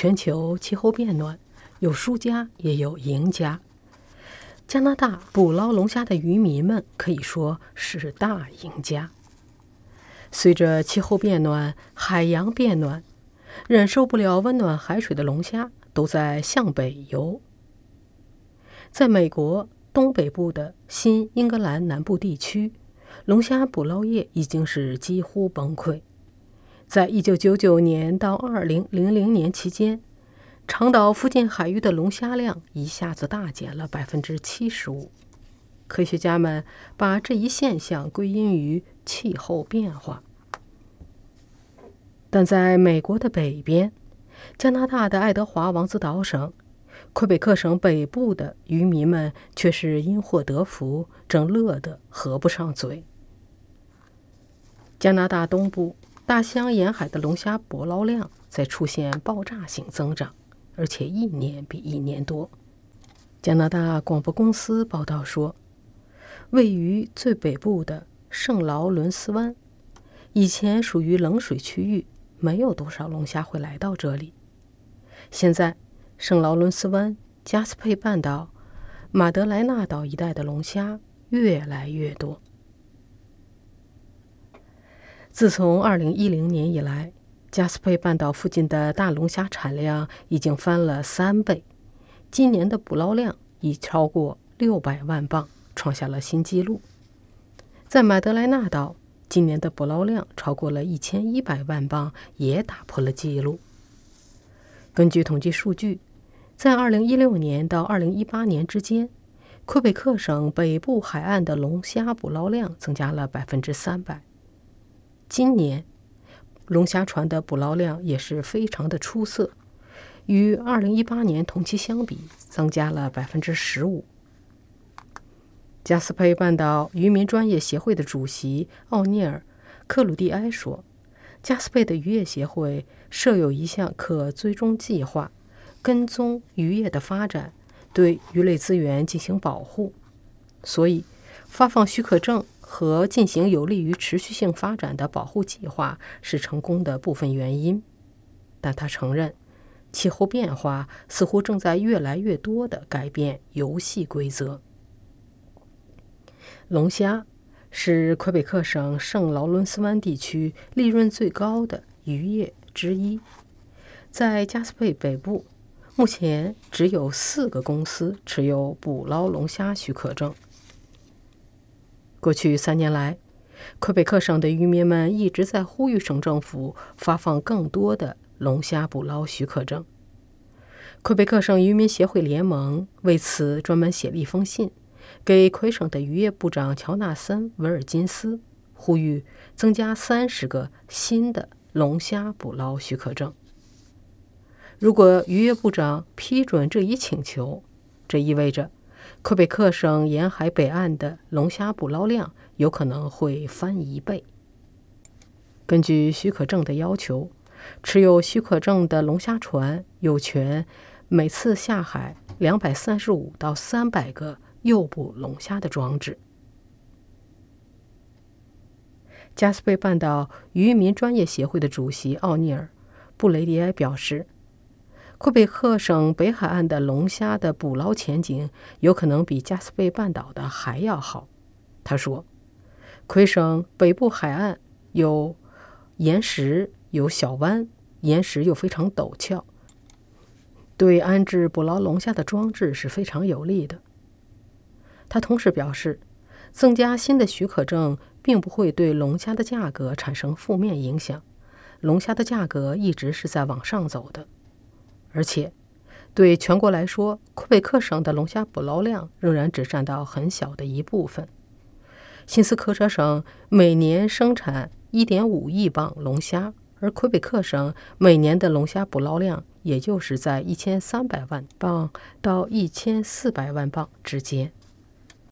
全球气候变暖，有输家也有赢家。加拿大捕捞龙虾的渔民们可以说是大赢家。随着气候变暖，海洋变暖，忍受不了温暖海水的龙虾都在向北游。在美国东北部的新英格兰南部地区，龙虾捕捞业已经是几乎崩溃。在一九九九年到二零零零年期间，长岛附近海域的龙虾量一下子大减了百分之七十五。科学家们把这一现象归因于气候变化。但在美国的北边，加拿大的爱德华王子岛省、魁北克省北部的渔民们却是因祸得福，正乐得合不上嘴。加拿大东部大西洋沿海的龙虾捕捞量在出现爆炸性增长，而且一年比一年多。加拿大广播公司报道说，位于最北部的圣劳伦斯湾，以前属于冷水区域。没有多少龙虾会来到这里。现在，圣劳伦斯湾、加斯佩半岛、马德莱纳岛一带的龙虾越来越多。自从2010年以来，加斯佩半岛附近的大龙虾产量已经翻了三倍，今年的捕捞量已超过600万磅，创下了新纪录。在马德莱纳岛。今年的捕捞量超过了一千一百万磅，也打破了纪录。根据统计数据，在二零一六年到二零一八年之间，魁北克省北部海岸的龙虾捕捞量增加了百分之三百。今年，龙虾船的捕捞量也是非常的出色，与二零一八年同期相比，增加了百分之十五。加斯佩半岛渔民专业协会的主席奥尼尔·克鲁蒂埃说：“加斯佩的渔业协会设有一项可追踪计划，跟踪渔业的发展，对鱼类资源进行保护。所以，发放许可证和进行有利于持续性发展的保护计划是成功的部分原因。”但他承认，气候变化似乎正在越来越多的改变游戏规则。龙虾是魁北克省圣劳伦斯湾地区利润最高的渔业之一。在加斯佩北部，目前只有四个公司持有捕捞龙虾许可证。过去三年来，魁北克省的渔民们一直在呼吁省政府发放更多的龙虾捕捞许可证。魁北克省渔民协会联盟为此专门写了一封信。给魁省的渔业部长乔纳森·维尔金斯呼吁增加三十个新的龙虾捕捞许可证。如果渔业部长批准这一请求，这意味着魁北克省沿海北岸的龙虾捕捞量有可能会翻一倍。根据许可证的要求，持有许可证的龙虾船有权每次下海两百三十五到三百个。诱捕龙虾的装置。加斯佩半岛渔民专业协会的主席奥尼尔·布雷迪埃表示，魁北克省北海岸的龙虾的捕捞前景有可能比加斯佩半岛的还要好。他说：“魁省北部海岸有岩石，有小湾，岩石又非常陡峭，对安置捕捞龙虾的装置是非常有利的。”他同时表示，增加新的许可证并不会对龙虾的价格产生负面影响。龙虾的价格一直是在往上走的，而且对全国来说，魁北克省的龙虾捕捞量仍然只占到很小的一部分。新斯科舍省每年生产1.5亿磅龙虾，而魁北克省每年的龙虾捕捞量也就是在1300万磅到1400万磅之间。